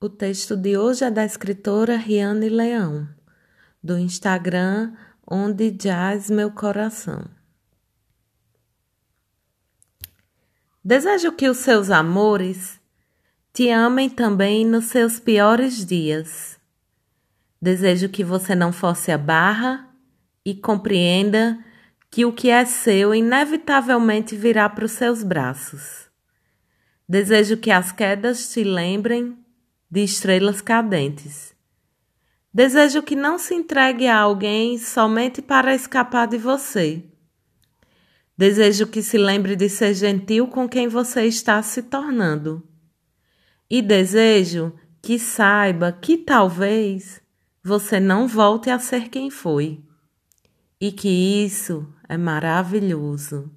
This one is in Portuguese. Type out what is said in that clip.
O texto de hoje é da escritora Riane Leão, do Instagram Onde Jaz Meu Coração. Desejo que os seus amores te amem também nos seus piores dias. Desejo que você não force a barra e compreenda que o que é seu inevitavelmente virá para os seus braços. Desejo que as quedas te lembrem de estrelas cadentes. Desejo que não se entregue a alguém somente para escapar de você. Desejo que se lembre de ser gentil com quem você está se tornando. E desejo que saiba que talvez você não volte a ser quem foi. E que isso é maravilhoso.